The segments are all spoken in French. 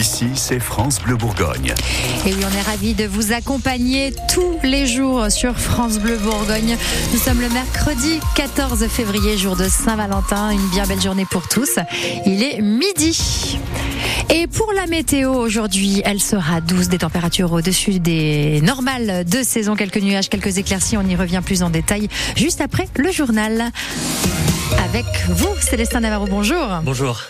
Ici, c'est France Bleu Bourgogne. Et oui, on est ravis de vous accompagner tous les jours sur France Bleu Bourgogne. Nous sommes le mercredi 14 février, jour de Saint-Valentin. Une bien belle journée pour tous. Il est midi. Et pour la météo aujourd'hui, elle sera douce, des températures au-dessus des normales de saison, quelques nuages, quelques éclaircies. On y revient plus en détail juste après le journal. Avec vous, Célestin Navarro, bonjour. Bonjour.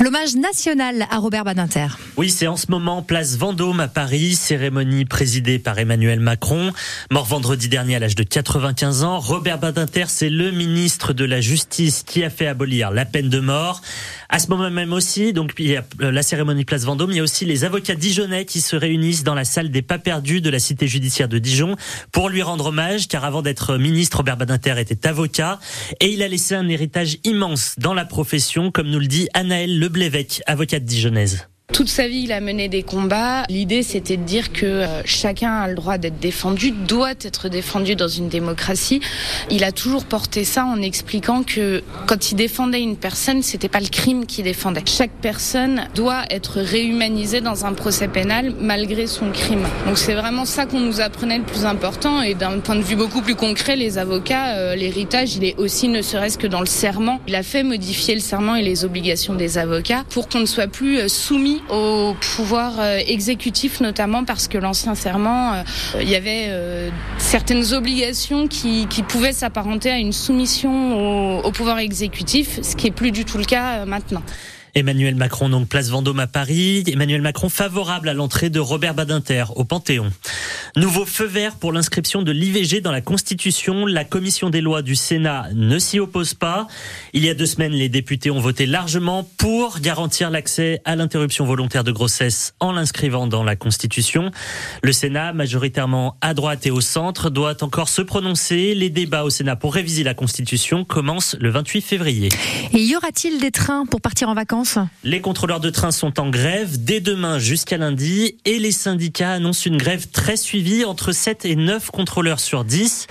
L'hommage national à Robert Badinter. Oui, c'est en ce moment place Vendôme à Paris, cérémonie présidée par Emmanuel Macron. Mort vendredi dernier à l'âge de 95 ans, Robert Badinter, c'est le ministre de la Justice qui a fait abolir la peine de mort. À ce moment même aussi, donc il y a euh, la cérémonie place Vendôme, il y a aussi les avocats dijonnais qui se réunissent dans la salle des pas perdus de la cité judiciaire de Dijon pour lui rendre hommage, car avant d'être ministre, Robert Badinter était avocat et il a laissé un héritage immense dans la profession, comme nous le dit Anaëlle Leblévec, avocate dijonnaise. Toute sa vie, il a mené des combats. L'idée, c'était de dire que euh, chacun a le droit d'être défendu, doit être défendu dans une démocratie. Il a toujours porté ça en expliquant que quand il défendait une personne, c'était pas le crime qu'il défendait. Chaque personne doit être réhumanisée dans un procès pénal malgré son crime. Donc c'est vraiment ça qu'on nous apprenait le plus important. Et d'un point de vue beaucoup plus concret, les avocats, euh, l'héritage, il est aussi ne serait-ce que dans le serment. Il a fait modifier le serment et les obligations des avocats pour qu'on ne soit plus euh, au pouvoir euh, exécutif, notamment parce que l'ancien serment, euh, il y avait euh, certaines obligations qui, qui pouvaient s'apparenter à une soumission au, au pouvoir exécutif, ce qui est plus du tout le cas maintenant. Emmanuel Macron, donc place Vendôme à Paris. Emmanuel Macron favorable à l'entrée de Robert Badinter au Panthéon. Nouveau feu vert pour l'inscription de l'IVG dans la Constitution. La commission des lois du Sénat ne s'y oppose pas. Il y a deux semaines, les députés ont voté largement pour garantir l'accès à l'interruption volontaire de grossesse en l'inscrivant dans la Constitution. Le Sénat, majoritairement à droite et au centre, doit encore se prononcer. Les débats au Sénat pour réviser la Constitution commencent le 28 février. Et y aura-t-il des trains pour partir en vacances? Les contrôleurs de train sont en grève dès demain jusqu'à lundi et les syndicats annoncent une grève très suivie entre 7 et 9 contrôleurs sur 10.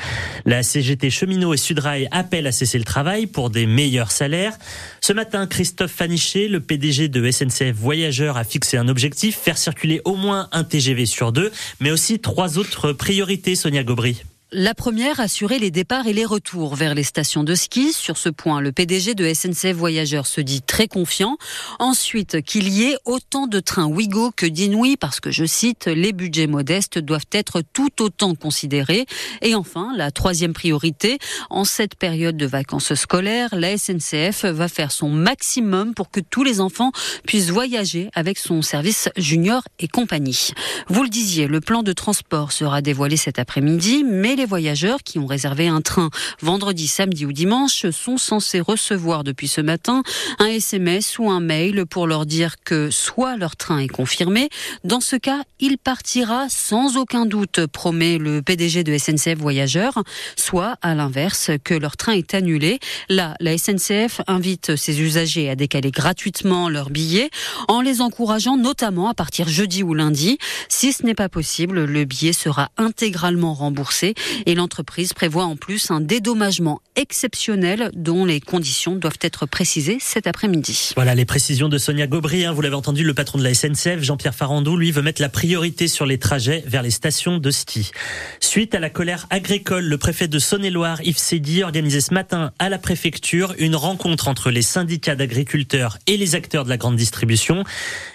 La CGT Cheminot et Sudrail appellent à cesser le travail pour des meilleurs salaires. Ce matin, Christophe Faniché, le PDG de SNCF Voyageurs, a fixé un objectif, faire circuler au moins un TGV sur deux, mais aussi trois autres priorités, Sonia Gobry. La première, assurer les départs et les retours vers les stations de ski. Sur ce point, le PDG de SNCF Voyageurs se dit très confiant. Ensuite, qu'il y ait autant de trains Ouigo que d'Inouï, parce que, je cite, les budgets modestes doivent être tout autant considérés. Et enfin, la troisième priorité, en cette période de vacances scolaires, la SNCF va faire son maximum pour que tous les enfants puissent voyager avec son service junior et compagnie. Vous le disiez, le plan de transport sera dévoilé cet après-midi, mais les voyageurs qui ont réservé un train vendredi, samedi ou dimanche sont censés recevoir depuis ce matin un SMS ou un mail pour leur dire que soit leur train est confirmé, dans ce cas, il partira sans aucun doute, promet le PDG de SNCF Voyageurs, soit à l'inverse, que leur train est annulé. Là, la SNCF invite ses usagers à décaler gratuitement leurs billets en les encourageant notamment à partir jeudi ou lundi. Si ce n'est pas possible, le billet sera intégralement remboursé et l'entreprise prévoit en plus un dédommagement exceptionnel dont les conditions doivent être précisées cet après-midi. Voilà les précisions de Sonia Gobry. Hein. vous l'avez entendu, le patron de la SNCF, Jean-Pierre Farandou, lui veut mettre la priorité sur les trajets vers les stations de ski. Suite à la colère agricole, le préfet de Saône-et-Loire, Yves Sédi, organisé ce matin à la préfecture une rencontre entre les syndicats d'agriculteurs et les acteurs de la grande distribution.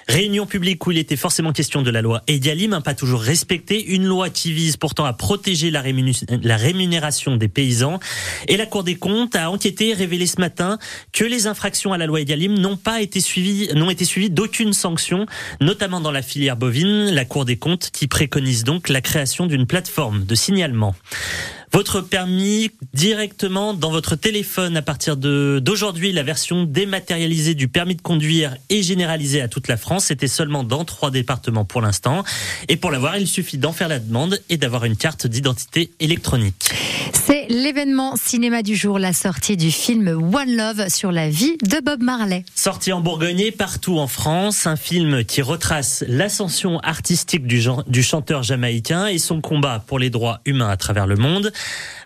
Réunion publique où il était forcément question de la loi Edialim, un pas toujours respectée, une loi qui vise pourtant à protéger la, rémunération des paysans. Et la Cour des comptes a enquêté et révélé ce matin que les infractions à la loi Edialim n'ont pas été suivies, n'ont été suivies d'aucune sanction, notamment dans la filière bovine. La Cour des comptes qui préconise donc la création d'une plateforme de signalement votre permis directement dans votre téléphone à partir de d'aujourd'hui. La version dématérialisée du permis de conduire est généralisée à toute la France. C'était seulement dans trois départements pour l'instant. Et pour l'avoir, il suffit d'en faire la demande et d'avoir une carte d'identité électronique. C'est l'événement cinéma du jour, la sortie du film One Love sur la vie de Bob Marley. Sorti en Bourgogne et partout en France, un film qui retrace l'ascension artistique du, chanteur jamaïcain et son combat pour les droits humains à travers le monde.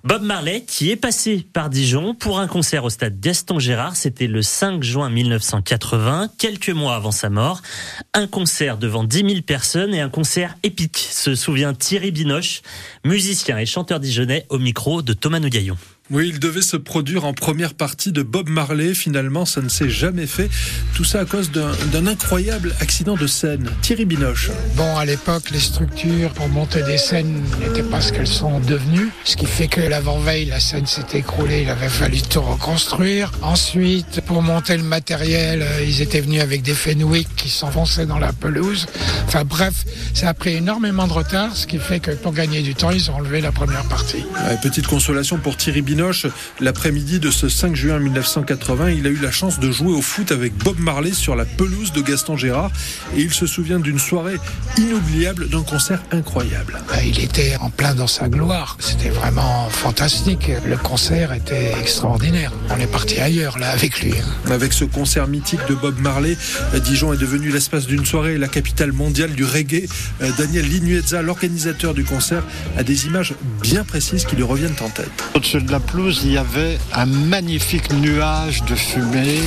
Bob Marley qui est passé par Dijon pour un concert au stade Gaston Gérard. C'était le 5 juin 1980, quelques mois avant sa mort. Un concert devant 10 000 personnes et un concert épique, se souvient Thierry Binoche, musicien et chanteur dijonnais au micro de Thomas Nougaillon. Oui, il devait se produire en première partie de Bob Marley. Finalement, ça ne s'est jamais fait. Tout ça à cause d'un incroyable accident de scène. Thierry Binoche. Bon, à l'époque, les structures pour monter des scènes n'étaient pas ce qu'elles sont devenues. Ce qui fait que l'avant-veille, la scène s'est écroulée. Il avait fallu tout reconstruire. Ensuite, pour monter le matériel, euh, ils étaient venus avec des Fenwick qui s'enfonçaient dans la pelouse. Enfin bref, ça a pris énormément de retard, ce qui fait que pour gagner du temps, ils ont enlevé la première partie. petite consolation pour Thierry Binoche l'après-midi de ce 5 juin 1980, il a eu la chance de jouer au foot avec Bob Marley sur la pelouse de Gaston Gérard et il se souvient d'une soirée inoubliable, d'un concert incroyable. Bah, il était en plein dans sa gloire, c'était vraiment fantastique. Le concert était extraordinaire. On est parti ailleurs là avec lui. Hein. Avec ce concert mythique de Bob Marley, Dijon est devenu l'espace d'une soirée la capitale mondiale du reggae. Euh, Daniel Linuezza, l'organisateur du concert, a des images bien précises qui lui reviennent en tête. Au-dessus de la il y avait un magnifique nuage de fumée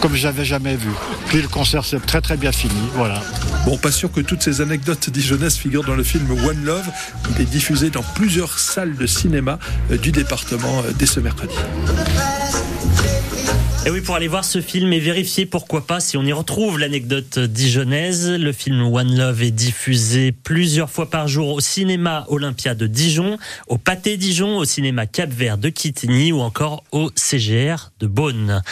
comme j'avais jamais vu. Puis le concert s'est très très bien fini, voilà. Bon, pas sûr que toutes ces anecdotes dijonnaises figurent dans le film One Love. Il est diffusé dans plusieurs salles de cinéma euh, du département euh, dès ce mercredi. Et oui, pour aller voir ce film et vérifier pourquoi pas si on y retrouve l'anecdote dijonnaise, le film One Love est diffusé plusieurs fois par jour au cinéma Olympia de Dijon, au Pâté Dijon, au cinéma Cap Vert de Kittigny ou encore au CGR de Beaune.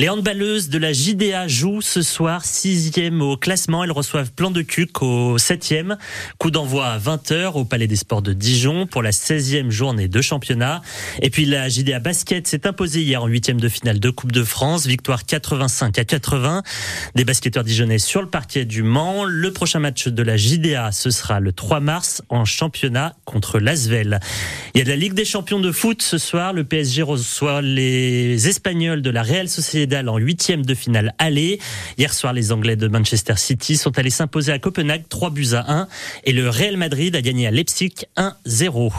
Les handballeuses de la JDA jouent ce soir sixième au classement. Elles reçoivent plan de cuc au septième. Coup d'envoi à 20h au Palais des Sports de Dijon pour la 16e journée de championnat. Et puis la JDA basket s'est imposée hier en huitième de finale de Coupe de France. Victoire 85 à 80 des basketteurs dijonnais sur le parquet du Mans. Le prochain match de la JDA, ce sera le 3 mars en championnat contre l'Asvel. Il y a de la Ligue des champions de foot ce soir. Le PSG reçoit les Espagnols de la Real Sociedad en huitième de finale aller. Hier soir, les Anglais de Manchester City sont allés s'imposer à Copenhague 3 buts à 1 et le Real Madrid a gagné à Leipzig 1-0.